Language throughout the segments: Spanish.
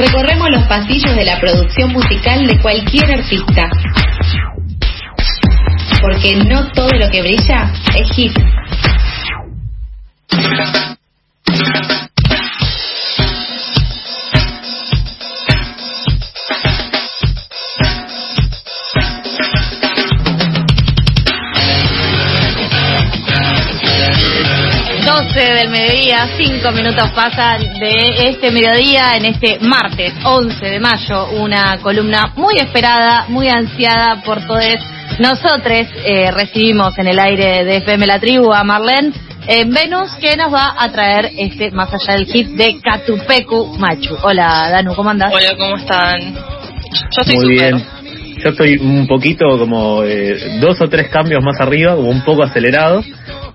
recorremos los pasillos de la producción musical de cualquier artista. Porque no todo lo que brilla es hit. 5 minutos pasan de este mediodía en este martes 11 de mayo, una columna muy esperada, muy ansiada por todos nosotros. Eh, recibimos en el aire de FM La Tribu a Marlene en Venus que nos va a traer este más allá del hit de Catupecu Machu. Hola Danu, ¿cómo andas? Hola, ¿cómo están? Yo estoy Muy bien. Yo estoy un poquito como eh, dos o tres cambios más arriba, como un poco acelerado,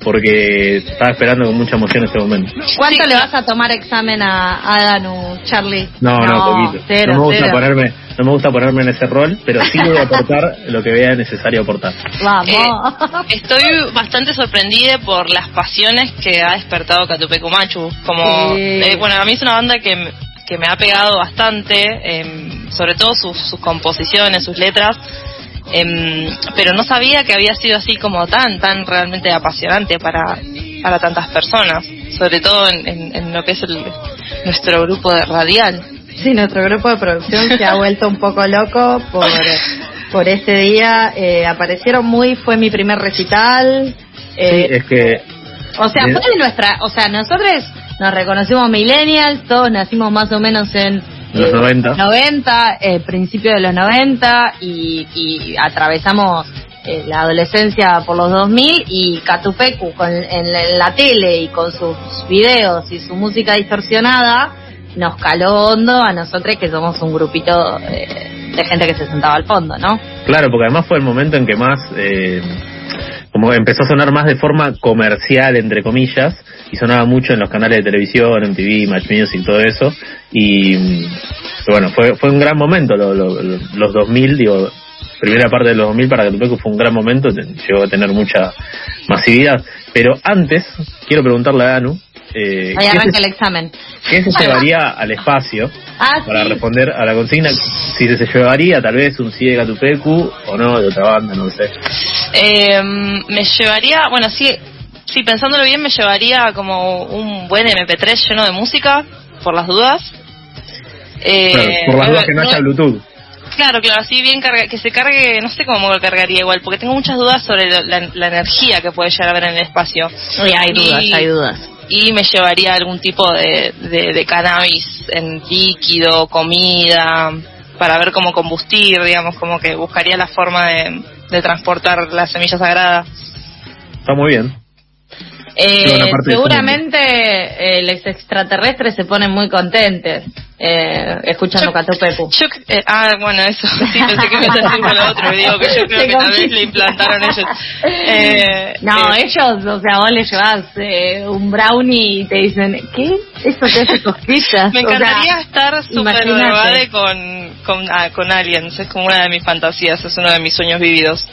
porque estaba esperando con mucha emoción este momento. ¿Cuánto Sí, le vas a tomar examen a, a Danu, Charlie? No, no, poquito. Cero, no me gusta cero. ponerme, no me gusta ponerme en ese rol, pero sí voy a aportar lo que vea necesario aportar. Vamos. Eh, Estoy bastante sorprendida por las pasiones que ha despertado Catupecu Machu. Como, Sí. eh, bueno, a mí es una banda que, que me ha pegado bastante, em, sobre todo sus, sus composiciones, sus letras. Em, pero no sabía que había sido así como tan, tan realmente apasionante para, para tantas personas, sobre todo en, en- en lo que es el, nuestro grupo de radial. Sí, nuestro grupo de producción se ha vuelto un poco loco por, por este día. Eh, aparecieron muy, fue mi primer recital. Eh, Sí, es que o sea, fue de nuestra, o sea, nosotros nos reconocimos millennials, todos nacimos más o menos en Los 90. 90, eh, principio de los 90 y, y atravesamos eh, la adolescencia por los 2000 y Catupecu con, en, la, en la tele y con sus videos y su música distorsionada nos caló hondo a nosotros que somos un grupito eh, de gente que se sentaba al fondo, ¿no? Claro, porque además fue el momento en que más, eh, como empezó a sonar más de forma comercial, entre comillas, y sonaba mucho en los canales de televisión, en TV, Match Music, todo eso, y mm, bueno, fue, fue un gran momento, lo- lo- lo- los 2000, digo, primera parte de los 2000 para Catupecu fue un gran momento, llegó a tener mucha masividad, pero antes, quiero preguntarle a Danu, eh, Ahí ¿qué, arranca se, el examen. qué se llevaría al espacio? Ah, para sí. responder a la consigna si se llevaría tal vez un CD de Catupecu o no de otra banda, no sé. Eh, me llevaría, bueno, sí, sí, pensándolo bien, me llevaría como un buen MP3 lleno de música, por las dudas. Eh, Claro, por las no- dudas que no haya Bluetooth. Claro, claro, así bien carga, que se cargue, no sé cómo lo cargaría igual, porque tengo muchas dudas sobre lo- la, la energía que puede llegar a haber en el espacio. Uy, hay dudas, Y- hay dudas. Y me llevaría algún tipo de, de, de cannabis en líquido, comida, para ver cómo combustir, digamos, como que buscaría la forma de, de transportar la semilla sagrada. Está muy bien. Eh, seguramente eh, los extraterrestres se ponen muy contentos eh, escuchando. Yo, eh, ah, bueno, eso, sí, pensé que me ibas a decir con lo otro, digo que yo creo que tal vez le implantaron ellos. Eh, No, eh, ellos, o sea, vos le llevas eh, un brownie y te dicen, ¿qué? Eso te hace cosquillas. Me O sea, encantaría estar súper con, con, ah, con aliens, es como una de mis fantasías, es uno de mis sueños vividos.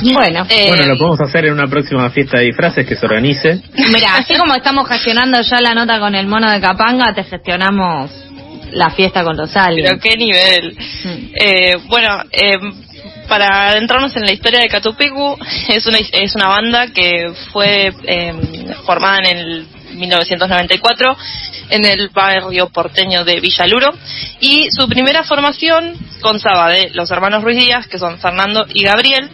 Bueno, Eh, Bueno, lo podemos hacer en una próxima fiesta de disfraces que se organice. mira, así como estamos gestionando ya la nota con el mono de Capanga, te gestionamos la fiesta con los pero qué nivel. Mm. Eh, bueno, eh, para adentrarnos en la historia de Catupecu, es una, es una banda que fue eh, formada en el 1994 en el barrio porteño de Villaluro y su primera formación constaba de los hermanos Ruiz Díaz, que son Fernando y Gabriel,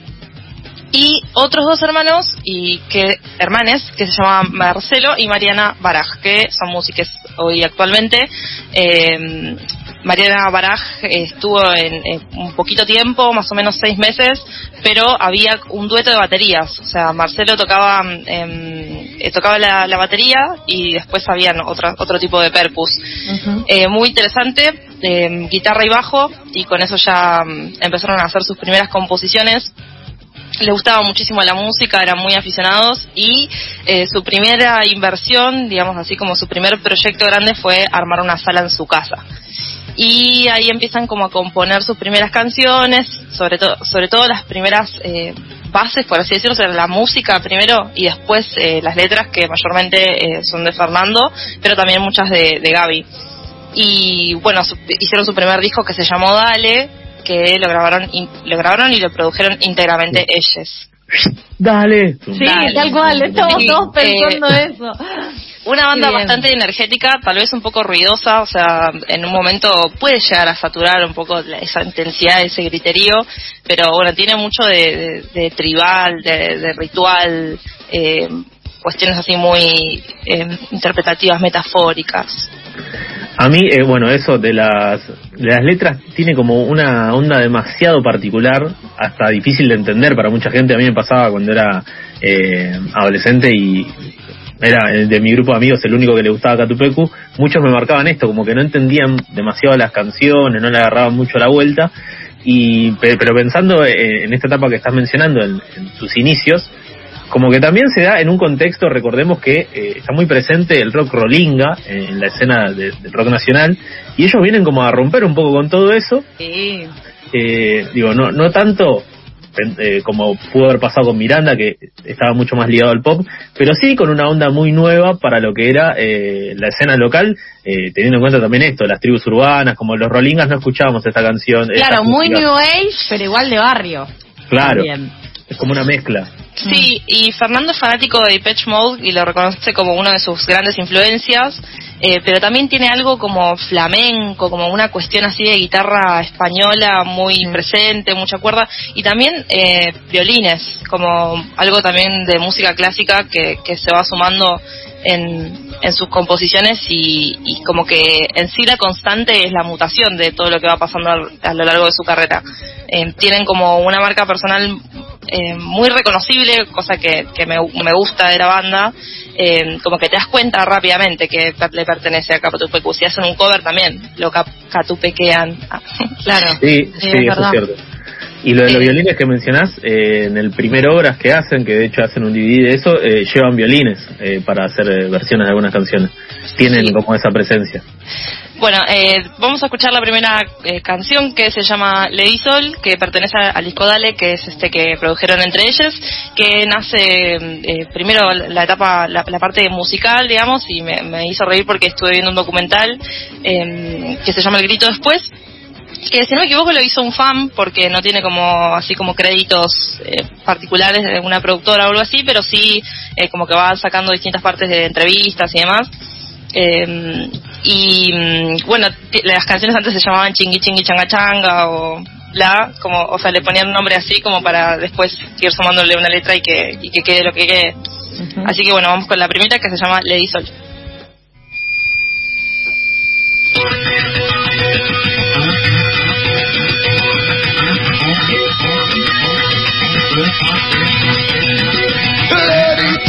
y otros dos hermanos y que hermanes que se llamaban Marcelo y Mariana Baraj que son músicos hoy actualmente. Eh, Mariana Baraj estuvo en, en un poquito tiempo más o menos seis meses pero había un dueto de baterías. O sea Marcelo tocaba em, eh, tocaba la, la batería y después habían otra, otro tipo de percus. Eh, muy interesante, eh, guitarra y bajo, y con eso ya empezaron a hacer sus primeras composiciones. Le gustaba muchísimo la música, eran muy aficionados y eh, su primera inversión, digamos así como su primer proyecto grande fue armar una sala en su casa. Y ahí empiezan como a componer sus primeras canciones, sobre todo, sobre todo las primeras eh, bases, por así decirlo, la música primero y después eh, las letras que mayormente eh, son de Fernando, pero también muchas de, de Gaby. y bueno, su- hicieron su primer disco que se llamó Dale, que lo grabaron, y- lo grabaron y lo produjeron íntegramente ellos. Dale. Sí, Dale. tal cual, estamos Sí, todos pensando eso. Una banda bien. bastante energética, tal vez un poco ruidosa, o sea, en un momento puede llegar a saturar un poco la- esa intensidad, ese griterío, pero bueno, tiene mucho de, de- de tribal, de, de ritual, eh, cuestiones así muy eh, interpretativas, metafóricas. A mí, eh, bueno, eso de las, de las letras tiene como una onda demasiado particular, hasta difícil de entender para mucha gente. A mí me pasaba cuando era eh, adolescente y era eh, de mi grupo de amigos el único que le gustaba Catupecu. Muchos me marcaban esto, como que no entendían demasiado las canciones, no le agarraban mucho la vuelta. Y, pe- pero pensando eh, en esta etapa que estás mencionando, en, en sus inicios, como que también se da en un contexto, recordemos que eh, está muy presente el rock rollinga eh, en la escena de- del rock nacional, y ellos vienen como a romper un poco con todo eso, Sí. eh, digo, no, no tanto eh, como pudo haber pasado con Miranda, que estaba mucho más ligado al pop, pero sí con una onda muy nueva para lo que era eh, la escena local, eh, teniendo en cuenta también esto, las tribus urbanas, como los rollingas no escuchábamos esta canción. Claro, muy música. New Age, pero igual de barrio. Claro, También. es como una mezcla. Sí, y Fernando es fanático de Depeche Mode y lo reconoce como una de sus grandes influencias, eh, pero también tiene algo como flamenco, como una cuestión así de guitarra española muy presente, mucha cuerda, y también eh, violines, como algo también de música clásica que, que se va sumando en, en sus composiciones y, y como que en sí la constante es la mutación de todo lo que va pasando al- a, lo largo de su carrera. Eh, tienen como una marca personal eh, muy reconocible, cosa que, que me, me gusta de la banda, eh, como que te das cuenta rápidamente que le pertenece a Catupecu. Si hacen un cover también, lo cap- catupequean. Ah, Claro. Sí, Sí, sí, es eso es cierto. Y lo de los Eh, violines que mencionás, eh, en el primer obras que hacen, que de hecho hacen un DVD de eso, eh, llevan violines eh, para hacer versiones de algunas canciones. Tienen Sí. como esa presencia. Bueno, eh, vamos a escuchar la primera eh, canción que se llama Lady Sol, que pertenece al disco Dale, que es este que produjeron entre ellos, que nace eh, primero la etapa, la, la parte musical, digamos, y me, hizo reír porque estuve viendo un documental eh, que se llama El Grito Después, que si no me equivoco lo hizo un fan porque no tiene como así como créditos eh, particulares de una productora o algo así, pero sí eh, como que va sacando distintas partes de entrevistas y demás. Eh, y mm, bueno, las canciones antes se llamaban Chingui Chingui Changa Changa o La, como, o sea, le ponían un nombre así como para después ir sumándole una letra y que, y que quede lo que quede. Así que bueno, vamos con la primera que se llama Lady Sol.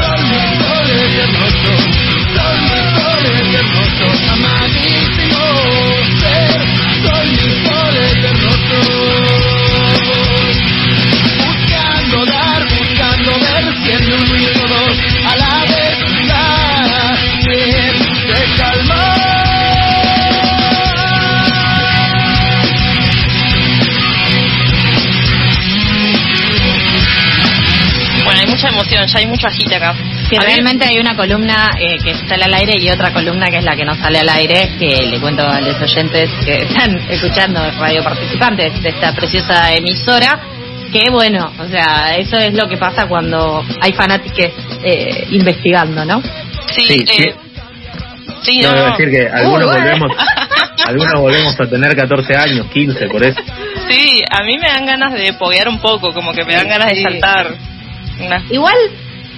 Dar, hay mucha agite acá. A mí- realmente hay una columna eh, que sale al aire y otra columna que es la que no sale al aire, que le cuento a los oyentes que están escuchando radio participantes de esta preciosa emisora, que bueno, o sea, eso es lo que pasa cuando hay fanáticos eh, investigando, ¿no? Sí, Sí, eh, sí, No, no, debo decir que algunos bueno. volvemos algunos volvemos a tener 14 años, 15, por eso. Sí, a mí me dan ganas de poguear un poco, como que me dan ganas de saltar. Igual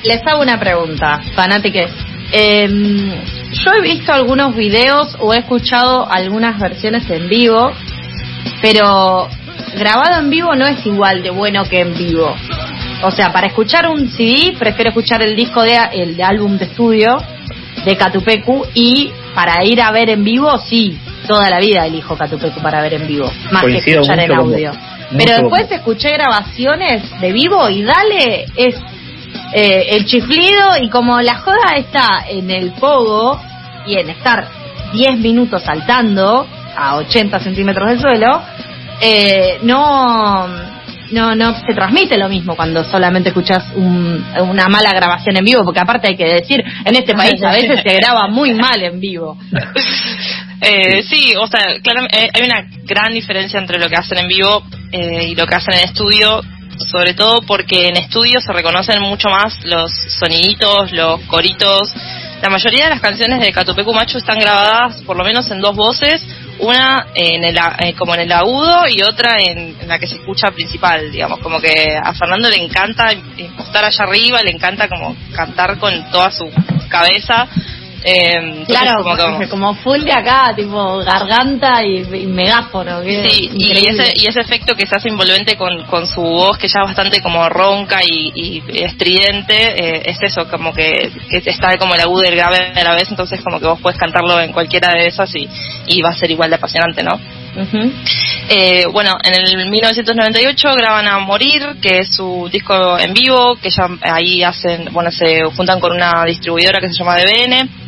les hago una pregunta, fanáticos. Em, yo he visto algunos videos o he escuchado algunas versiones en vivo, pero grabado en vivo no es igual de bueno que en vivo. O sea, para escuchar un CD prefiero escuchar el disco de el de álbum de estudio de Catupecu y para ir a ver en vivo sí, toda la vida elijo Catupecu para ver en vivo, más Coincido que escuchar en con audio. Pero después escuché grabaciones de vivo y dale es eh, el chiflido y como la joda está en el pogo y en estar 10 minutos saltando a 80 centímetros del suelo, eh, no, no, no se transmite lo mismo cuando solamente escuchas un- una mala grabación en vivo, porque aparte hay que decir, en este país a veces se graba muy mal en vivo. Eh, sí, o sea, claro, eh, hay una gran diferencia entre lo que hacen en vivo eh, y lo que hacen en estudio, sobre todo porque en estudio se reconocen mucho más los soniditos, los coritos. La mayoría de las canciones de Catupecu Machu están grabadas por lo menos en dos voces, una en el, eh, como en el agudo y otra en la que se escucha principal, digamos, como que a Fernando le encanta estar allá arriba, le encanta como cantar con toda su cabeza. Eh, Claro, como full de acá, tipo garganta y, y que Sí, y ese, y ese efecto que se hace envolvente con, con su voz, que ya es bastante como ronca y, y estridente, eh, es eso, como que, que está como el agudo y el grave a la vez, entonces como que vos puedes cantarlo en cualquiera de esas y, y va a ser igual de apasionante, ¿no? Ujú. Eh, bueno, en el 1998 graban a Morir, que es su disco en vivo, que ya ahí hacen, bueno, se juntan con una distribuidora que se llama DBN.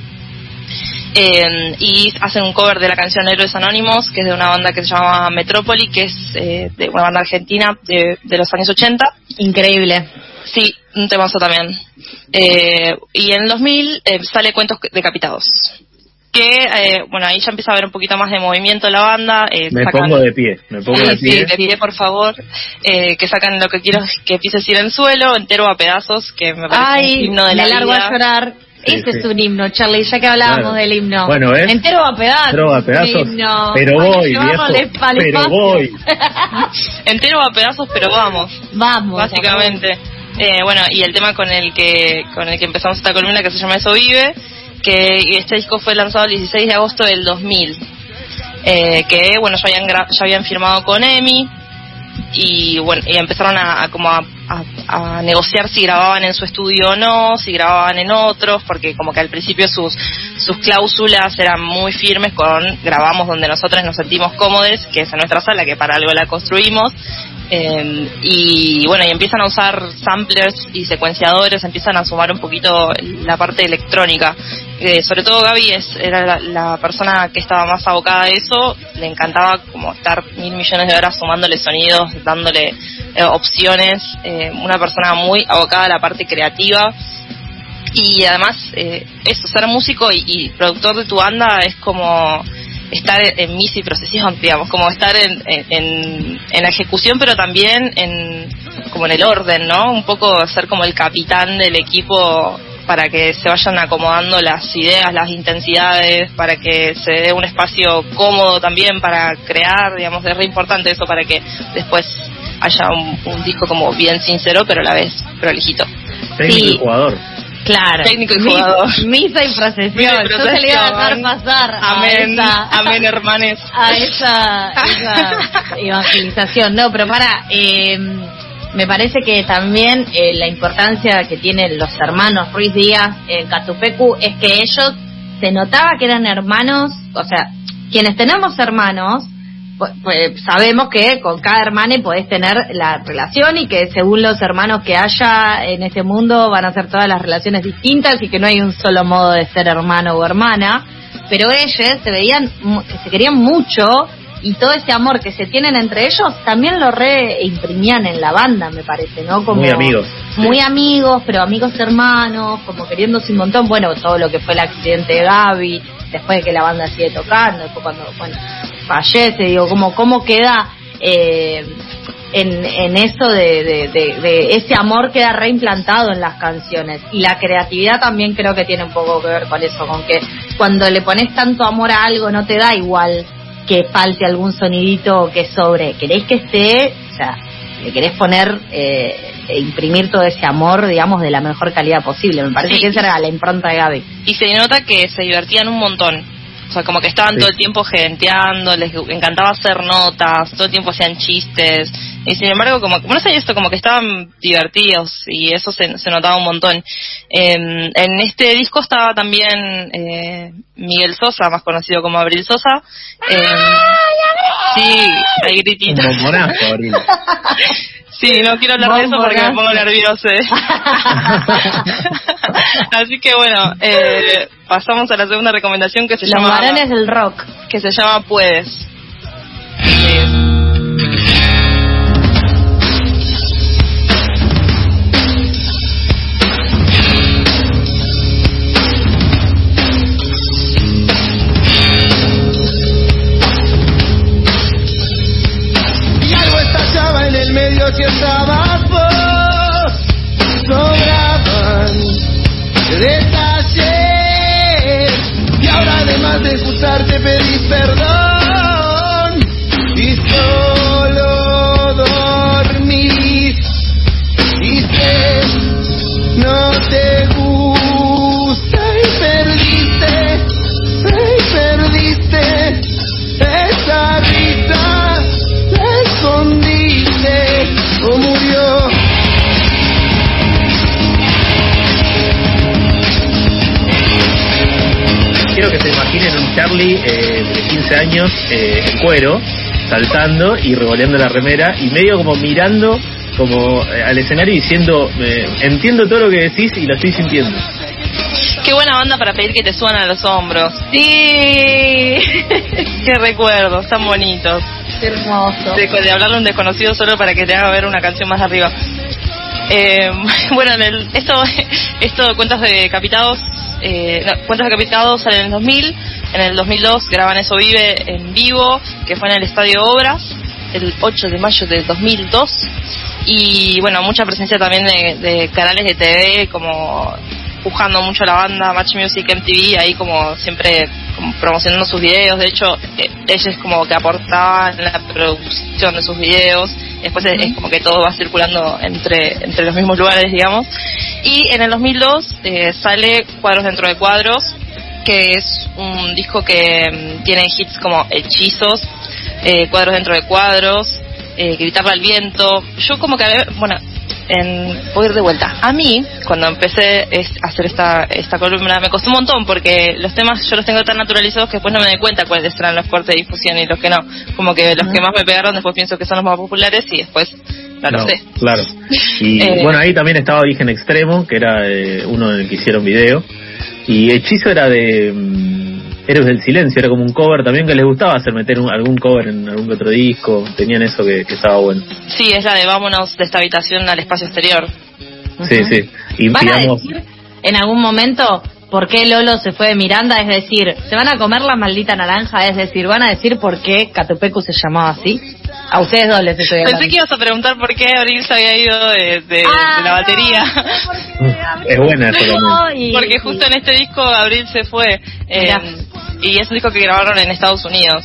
Eh, y hacen un cover de la canción Héroes Anónimos, que es de una banda que se llama Metrópoli, que es eh, de una banda argentina de, de los años 80. Increíble. Sí, un temazo también. Eh, y en el 2000 eh, sale Cuentos Decapitados. Que, eh, bueno, ahí ya empieza a haber un poquito más de movimiento en la banda. eh, Me sacan- pongo de pie, me pongo de Sí, sí, pie. de pie, por favor. Eh, que sacan lo que quiero que pises ir en suelo, entero a pedazos, que me parece Ay, un himno de me la largo vida. a llorar. Sí, Ese sí. es un himno, Charlie, ya que hablábamos Claro. del himno. Bueno, ¿ves? Entero a pedazos. Entero a es pedazos, himno. pero voy, viejo, pero espacio. voy. Entero a pedazos, pero vamos. Vamos. básicamente. Eh, bueno, y el tema con el que con el que empezamos esta columna que se llama Eso Vive, que este disco fue lanzado el 16 de agosto del 2000. Eh, que bueno, ya habían gra- ya habían firmado con EMI y bueno, y empezaron a, como a negociar si grababan en su estudio o no, si grababan en otros, porque como que al principio sus sus cláusulas eran muy firmes con grabamos donde nosotros nos sentimos cómodos, que es en nuestra sala, que para algo la construimos. Eh, y bueno, y empiezan a usar samplers y secuenciadores, empiezan a sumar un poquito la parte electrónica. Eh, sobre todo Gaby es, era la, la persona que estaba más abocada a eso, le encantaba como estar mil millones de horas sumándole sonidos, dándole eh, opciones, eh, una persona muy abocada a la parte creativa y además eh, eso, ser músico y, y productor de tu banda es como estar en misa y procesión, digamos, como estar en, en, en- en la ejecución, pero también en como en el orden, ¿no? Un poco ser como el capitán del equipo para que se vayan acomodando las ideas, las intensidades, para que se dé un espacio cómodo también para crear, digamos, es re importante eso para que después haya un, un disco como bien sincero, pero a la vez prolijito. Técnico Sí. y jugador. Claro. Técnico y Mi- jugador. Misa y procesión. Yo se le iba a dejar pasar a Amén, esa, amén, hermanes. a esa, esa evangelización. No, pero para, eh, me parece que también eh, la importancia que tienen los hermanos Ruiz Díaz en Catupecu es que ellos se notaba que eran hermanos, o sea, quienes tenemos hermanos, pues, pues, sabemos que con cada hermano podés tener la relación y que según los hermanos que haya en este mundo van a ser todas las relaciones distintas y que no hay un solo modo de ser hermano o hermana. Pero ellos se veían que se querían mucho y todo ese amor que se tienen entre ellos también lo reimprimían en la banda, me parece, ¿no? Como Muy amigos. Muy amigos, pero amigos hermanos, como queriéndose un montón. Bueno, todo lo que fue el accidente de Gaby, después de que la banda sigue tocando, después cuando, bueno, fallece, digo, como cómo queda eh, en, en eso de, de, de- de ese amor queda reimplantado en las canciones. Y la creatividad también creo que tiene un poco que ver con eso, con que cuando le pones tanto amor a algo no te da igual que falte algún sonidito o que sobre. Querés que esté, o sea, le querés poner, eh, e imprimir todo ese amor, digamos, de la mejor calidad posible. Me parece Sí. que esa era la impronta de Gaby. Y se nota que se divertían un montón. O sea, como que estaban Sí. todo el tiempo genteando, les encantaba hacer notas, todo el tiempo hacían chistes. Y sin embargo, como, no sé esto, como que estaban divertidos y eso se, se notaba un montón. En, en este disco estaba también eh, Miguel Sosa, más conocido como Abril Sosa. Eh, sí, hay Un grititos. bombonazo, Abril. Sí, no quiero hablar de eso porque me pongo nervioso. ¿eh? Así que bueno, eh, pasamos a la segunda recomendación que se Los llama varones del rock. que se llama Puedes. guapos sobraban detalles y ahora además de excusarte pedís perdón. Y soy Charlie eh, de 15 años eh, en cuero, saltando y revoleando la remera y medio como mirando como eh, al escenario y diciendo, eh, entiendo todo lo que decís y lo estoy sintiendo. Qué buena banda para pedir que te suban a los hombros. Sí. Qué recuerdos, tan bonitos. Qué hermoso. De, de hablarle a un desconocido solo para que te haga ver una canción más arriba. Eh, bueno, en el, esto, esto Cuentas Decapitados, eh, no, Cuentas Decapitados sale en el 2000, en el 2002 graban Eso Vive en vivo, que fue en el Estadio Obras, el 8 de mayo del 2002, y bueno, mucha presencia también de, de canales de TV, como empujando mucho a la banda, Match Music, MTV, ahí como siempre como promocionando sus videos, de hecho, eh, ella es como que aportaba en la producción de sus videos, después es, es como que todo va circulando entre, entre los mismos lugares, digamos. Y en el 2002 eh, sale Cuadros dentro de Cuadros, que es un disco que mm, tiene hits como Hechizos, eh, Cuadros dentro de Cuadros, eh, Gritarle al viento. Yo como que, bueno, en, voy a ir de vuelta. A mí, cuando empecé es- a hacer esta, esta columna, me costó un montón porque los temas yo los tengo tan naturalizados que después no me doy cuenta cuáles eran los cortes de difusión y los que no. Como que los que más me pegaron después pienso que son los más populares y después no, lo sé. Claro. Y Eh. bueno, ahí también estaba Origen Extremo, que era eh, uno en el que hicieron video. Y Hechizo era de mm, Héroes del Silencio, era como un cover también que les gustaba hacer meter un- algún cover en algún otro disco. Tenían eso que, que estaba bueno. Sí, es la de vámonos de esta habitación al espacio exterior. Sí, sí. Y ¿Van a digamos, decir en algún momento por qué Lolo se fue de Miranda? Es decir, ¿se van a comer la maldita naranja? Es decir, ¿van a decir por qué Catupecu se llamaba así? A ustedes dos les estoy hablando. Pensé que ibas a preguntar por qué Abril se había ido de, de- Ah, de la batería. es buena. Y- Porque justo en este disco Abril se fue. eh, y es un disco que grabaron en Estados Unidos.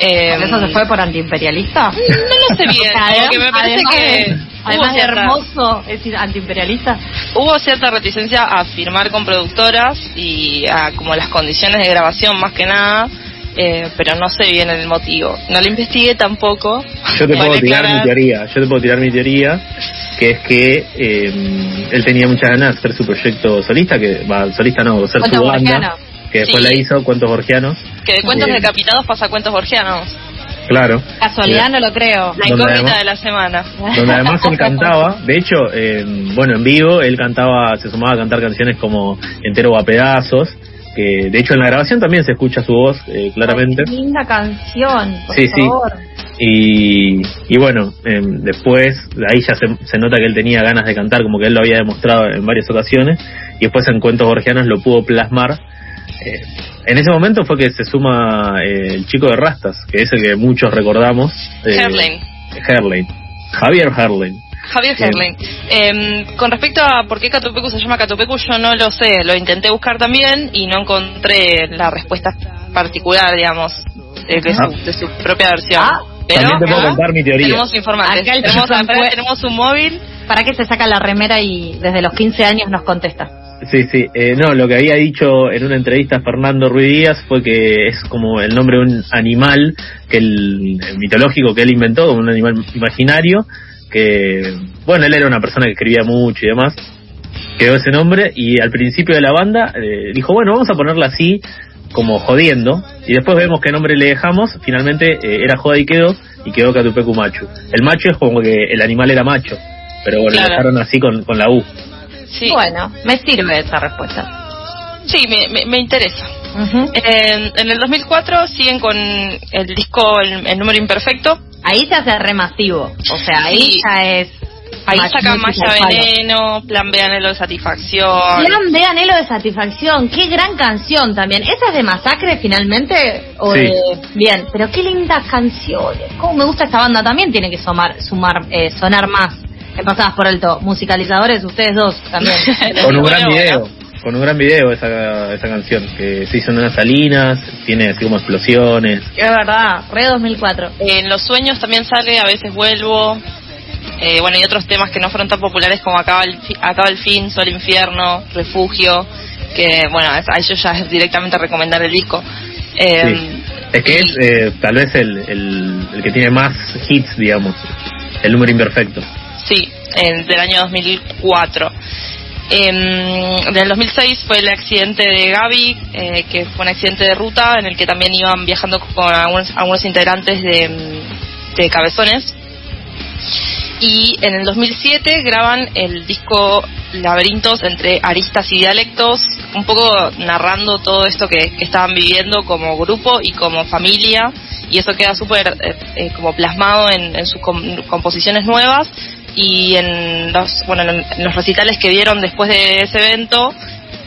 Eh, ¿Por eso se fue por antiimperialista? No lo sé bien, O sea, como que me parece además que además de hermoso, es decir, antiimperialista. hubo cierta reticencia a firmar con productoras y a como las condiciones de grabación más que nada, eh, pero no sé bien el motivo. No lo investigué tampoco. Yo te puedo tirar aclarar. mi teoría. Yo te puedo tirar mi teoría, que es que eh, él tenía muchas ganas de hacer su proyecto solista, que va, solista no, ser Cuentos su banda, que después Sí. la hizo, Cuentos Borgianos. Que de cuentos Bien. decapitados pasa a cuentos borgianos. Claro. Casualidad no lo creo. La incógnita además- de la semana. donde además él cantaba, de hecho, eh, bueno, en vivo él cantaba, se sumaba a cantar canciones como Entero o a pedazos, que de hecho en la grabación también se escucha su voz eh, claramente. Qué linda canción, por Sí, sí. favor. Y, y bueno, eh, después de ahí ya se, se nota que él tenía ganas de cantar, como que él lo había demostrado en varias ocasiones, y después en Cuentos Borgianos lo pudo plasmar. Eh, en ese momento fue que se suma eh, el chico de Rastas, que es el que muchos recordamos. eh, Herlane. Herlane. Javier Herlane. Javier. Herling. Eh, con respecto a por qué Catupecu se llama Catupecu, yo no lo sé. Lo intenté buscar también y no encontré la respuesta particular, digamos, de, de Ah. su, de su propia versión. Ah, Pero También te puedo contar mi teoría. tenemos informantes. Acá Tenemos, fue- un móvil. ¿Para qué se saca la remera y desde los 15 años nos contesta? Sí, sí. Eh, no, lo que había dicho en una entrevista Fernando Ruiz Díaz fue que es como el nombre de un animal que el, el mitológico que él inventó, como un animal imaginario, que, bueno, él era una persona que escribía mucho y demás, quedó ese nombre y al principio de la banda eh, dijo, bueno, vamos a ponerla así, como jodiendo, y después vemos qué nombre le dejamos, finalmente eh, era joda y quedó, y quedó Catupecu Machu. El macho es como que el animal era macho, pero bueno, Claro. lo dejaron así con, con la U. Sí, Bueno, me sirve esa respuesta. sí me, me, me interesa. En, en el 2004 siguen con el disco El, el número imperfecto. Ahí se hace remasivo. O sea, ahí Sí. ya es. Ahí sacan Maya. Veneno, Plan B Anhelo de Satisfacción. Plan de anhelo de satisfacción, qué gran canción también. ¿Esa es de masacre finalmente? O Sí. de... Bien, pero qué lindas canciones. Cómo me gusta esta banda también tiene que sumar, sumar eh, sonar más. En pasadas por alto, musicalizadores, ustedes dos también. Con un gran video. con un gran video esa, esa canción, que se hizo en unas salinas, tiene así como explosiones. Es verdad, re 2004. En los sueños también sale A veces vuelvo. Eh, bueno, y otros temas que no fueron tan populares como Acaba el, fi- Acaba el fin, Sol Infierno, Refugio, que bueno, a ellos ya es directamente recomendar el disco. Eh, Sí. Es que es eh, tal vez el, el, el que tiene más hits, digamos, el número imperfecto. Sí, en- del año 2004. En del 2006 fue el accidente de Gaby, eh, que fue un accidente de ruta en el que también iban viajando con algunos, algunos integrantes de, de Cabezones. Y en el 2007 graban el disco Laberintos entre aristas y dialectos, un poco narrando todo esto que, estaban viviendo como grupo y como familia, y eso queda súper eh, eh, como plasmado en, en sus com- composiciones nuevas y en los, bueno, en los recitales que dieron después de ese evento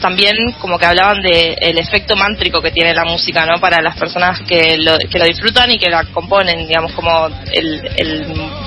también como que hablaban de el efecto mántrico que tiene la música no para las personas que lo, que lo disfrutan y que la componen digamos como el, el-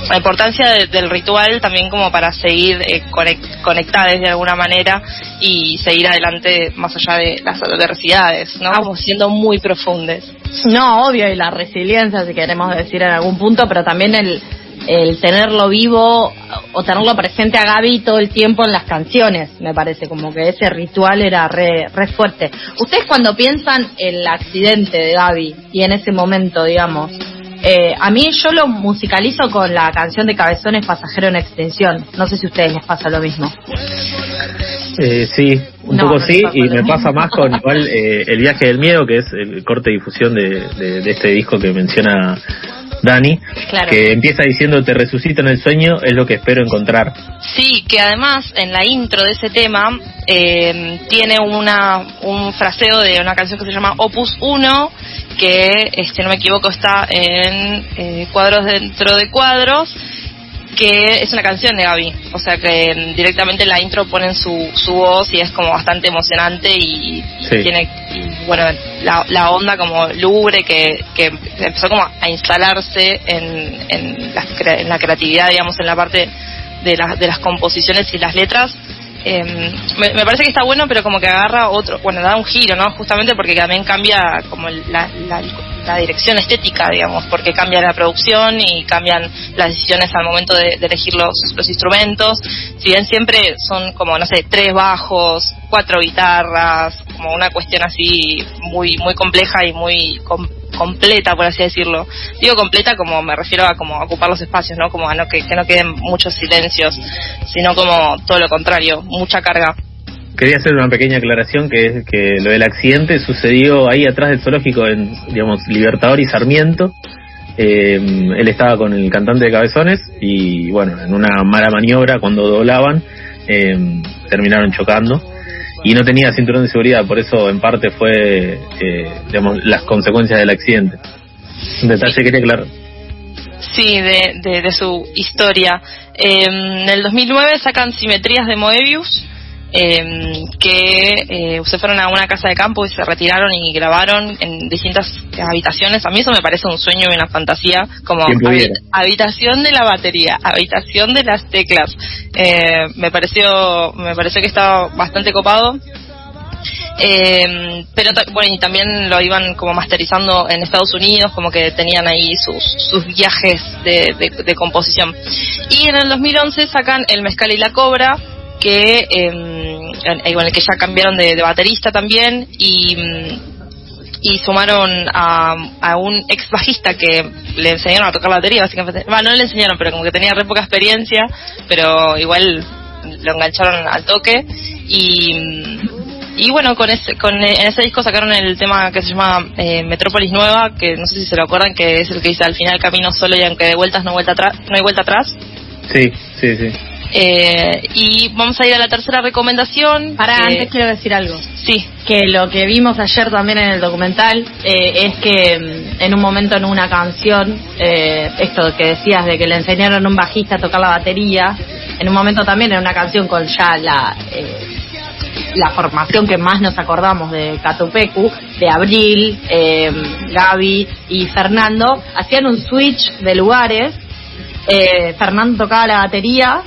la importancia de- del ritual también como para seguir eh, conec- conectadas de alguna manera y seguir adelante más allá de las adversidades no como siendo muy profundes. No, obvio, y la resiliencia, si queremos decir en algún punto, pero también el, el tenerlo vivo o tenerlo presente a Gaby todo el tiempo en las canciones, me parece, como que ese ritual era re, re fuerte. Ustedes cuando piensan el accidente de Gaby y en ese momento, digamos, eh, a mí yo lo musicalizo con la canción de Cabezones Pasajero en Extinción. No sé si a ustedes les pasa lo mismo. Eh, sí, un No, poco no sí, y me mismo. pasa más con igual eh, El viaje del miedo, que es el corte de difusión de, de- de este disco que menciona Dani, Claro. que empieza diciendo te resucito en el sueño, es lo que espero encontrar. Sí, que además en la intro de ese tema eh, tiene una, un fraseo de una canción que se llama Opus 1, que, si no me equivoco, está en eh, Cuadros dentro de Cuadros, que es una canción de Gaby. O sea que directamente en la intro ponen su, su voz y es como bastante emocionante y, tiene, y, bueno, la, la onda como lúgubre que, que empezó como a instalarse en, en, la, en la creatividad, digamos, en la parte de, las de las composiciones y las letras. Eh, me, me parece que está bueno, pero como que agarra otro, bueno, da un giro, ¿no? Justamente porque también cambia como la, la, la dirección estética, digamos, porque cambia la producción y cambian las decisiones al momento de, elegir los, los instrumentos. Si bien siempre son como, no sé, tres bajos, cuatro guitarras, como una cuestión así muy, muy compleja y muy com- completa, por así decirlo. Digo completa como me refiero a como ocupar los espacios, ¿no? Como a no que no queden muchos silencios, sino como todo lo contrario, mucha carga. Quería hacer una pequeña aclaración que es que lo del accidente sucedió ahí atrás del zoológico en, digamos, Libertador y Sarmiento. Eh, él estaba con el cantante de Cabezones y bueno, en una mala maniobra cuando doblaban eh, terminaron chocando y no tenía cinturón de seguridad, por eso en parte fue, eh, digamos, las consecuencias del accidente. Un detalle que quería aclarar. Sí, de, de, de su historia. Eh, en el 2009 sacan Simetrías de Moebius, eh, que eh, se fueron a una casa de campo y se retiraron y grabaron en distintas habitaciones. A mí eso me parece un sueño y una fantasía, como habitación de la batería, habitación de las teclas. Eh, me pareció, me pareció que estaba bastante copado. Eh, pero bueno, y también lo iban como masterizando en Estados Unidos, como que tenían ahí sus, sus viajes de, de- de composición. Y en el 2011 sacan El Mezcal y la Cobra, que eh, en- el que ya cambiaron de, de baterista también y, mm, y sumaron a, a un ex bajista que le enseñaron a tocar la batería, básicamente. Bueno, no le enseñaron, pero como que tenía re poca experiencia, pero igual lo engancharon al toque y mm, y bueno, con ese, con eh, en ese disco sacaron el tema que se llama eh, Metrópolis Nueva, que no sé si se lo acuerdan, que es el que dice al final camino solo y aunque de vueltas no vuelta no hay vuelta atrás. Sí, sí, sí. Eh, y vamos a ir a la tercera recomendación. Para, que- antes quiero decir algo. Sí, que lo que vimos ayer también en el documental eh, es que mm, en un momento en una canción, eh, esto que decías de que le enseñaron a un bajista a tocar la batería, en un momento también en una canción con ya la eh, la formación que más nos acordamos de Catupecu, de Abril, eh, Gaby y Fernando, hacían un switch de lugares. Eh, Fernando tocaba la batería,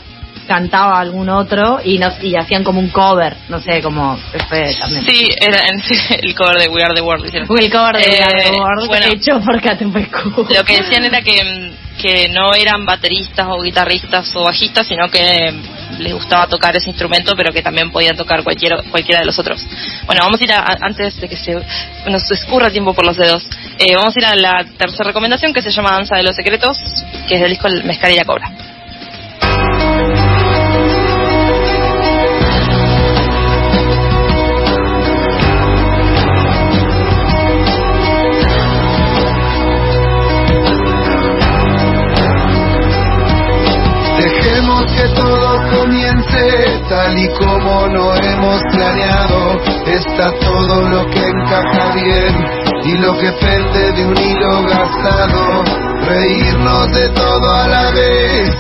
cantaba algún otro y nos y hacían como un cover, no sé, como fue también. Sí, era en- el cover de We Are the World. hicieron. El cover de Eh, The World bueno. hecho por Catupecu. Lo que decían era que, que no eran bateristas o guitarristas o bajistas, sino que les gustaba tocar ese instrumento, pero que también podían tocar cualquiera, cualquiera de los otros. Bueno, vamos a ir a, antes de que se nos escurra tiempo por los dedos. eh, vamos a ir a la tercera recomendación que se llama Danza de los Secretos, que es del disco El Mezcal y la Cobra. Tal y como lo hemos planeado. Está todo lo que encaja bien y lo que pende de un hilo gastado. Reírnos de todo a la vez,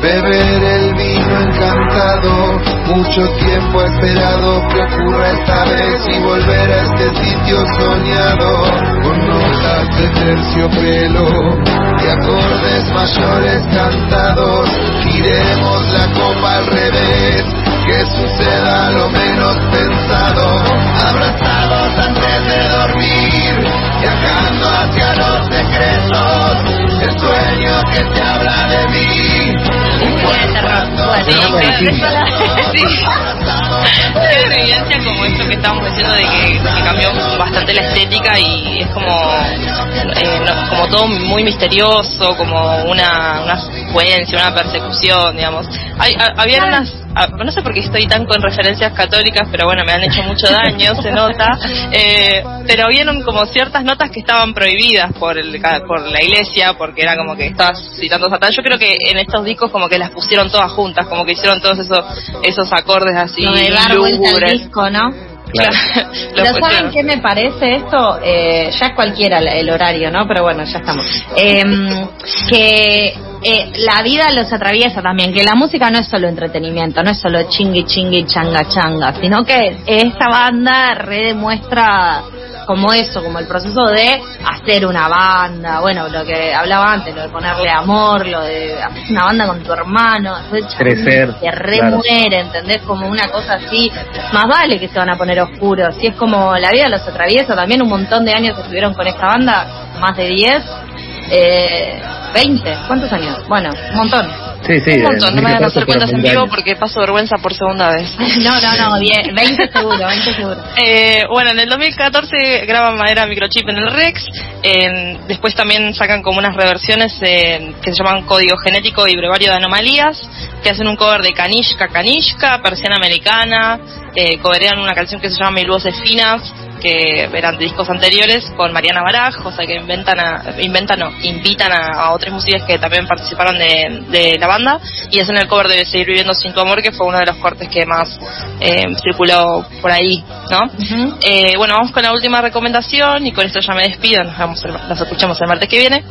beber el vino encantado. Mucho tiempo esperado que ocurra esta vez y volver a este sitio soñado. Con notas de terciopelo y acordes mayores cantados. Giremos la copa al revés, que suceda lo menos pensado. Abrazados antes de dormir, viajando hacia los secretos. El sueño que te habla de mí. Un cuento Sí, en evidencia como esto que estábamos diciendo de que, que cambió bastante la estética y es como eh, no- como todo muy misterioso, como una, una secuencia, una persecución, digamos. Hay, ha- había unas, ah, no sé por qué estoy tan con referencias católicas, pero bueno, me han hecho mucho daño, se nota. Eh, pero habían como ciertas notas que estaban prohibidas por el por la iglesia, porque era como que estabas citando a Satán. Yo creo que en estos discos como que las pusieron todas juntas, como que hicieron todos esos esos acordes así Lo de dar vuelta al disco, ¿no? Claro. Pero. ¿saben qué me parece esto? Eh, ya es cualquiera el, horario, ¿no? Pero bueno, ya estamos. Em, que eh, la vida los atraviesa también, que la música no es solo entretenimiento, no es solo chingui chingui changa changa, sino que esta banda redemuestra como eso, como el proceso de hacer una banda, bueno, lo que hablaba antes, lo de ponerle amor, lo de hacer una banda con tu hermano, Crecer, se re claro. ¿entendés? Como una cosa así, más vale que se van a poner oscuros, si es como la vida los atraviesa, también un montón de años estuvieron con esta banda, más de 10, eh, 20, ¿cuántos años? Bueno, un montón. Sí, sí. Un montón, no me van a hacer 2014 cuentas en vivo 20 porque paso vergüenza por segunda vez. No, no, no, 10, 20 seguro, 20 seguro. Eh, bueno, en el 2014 graban Madera Microchip en el Rex. en- después también sacan como unas reversiones eh, que se llaman Código Genético y Brevario de Anomalías, que hacen un cover de Kanishka Kanishka, Persiana Americana, eh, coverean una canción que se llama Mil Voces Finas, que eran de discos anteriores, con Mariana Baraj, o sea que inventan, a, inventan no, invitan a, a otras músicas que también participaron de, de la banda y hacen el cover de Seguir Viviendo Sin Tu Amor, que fue uno de los cortes que más eh, circuló por ahí, ¿no? Eh, bueno, vamos con la última recomendación y con esto ya me despido, nos, vemos el- nos escuchamos el martes que viene,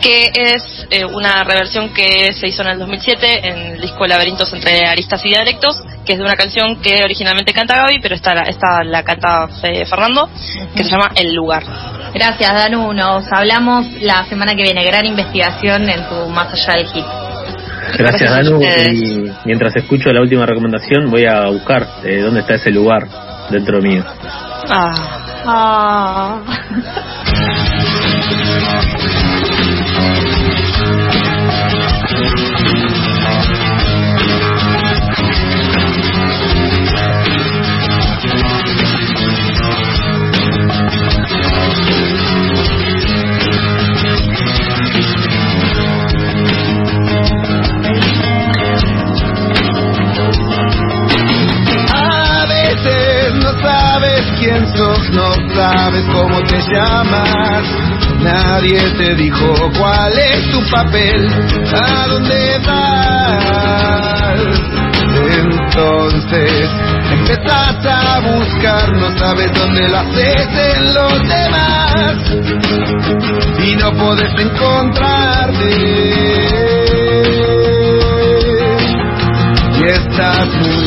que es eh, una reversión que se hizo en el 2007 en el disco Laberintos entre Aristas y Dialectos, que es de una canción que originalmente canta Gaby, pero esta, la- esta la canta eh, Fernando, que se llama El Lugar. Gracias, Danu. Nos hablamos la semana que viene. Gran investigación en tu Más allá del hit. Gracias, Danu. Y mientras escucho la última recomendación, voy a buscar eh, dónde está ese lugar dentro mío. Ah. Ah. No sabes cómo te llamas. Nadie te dijo cuál es tu papel, no sabes dónde lo haces en los demás. Y no podés encontrarte. Y estás muy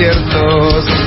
desiertos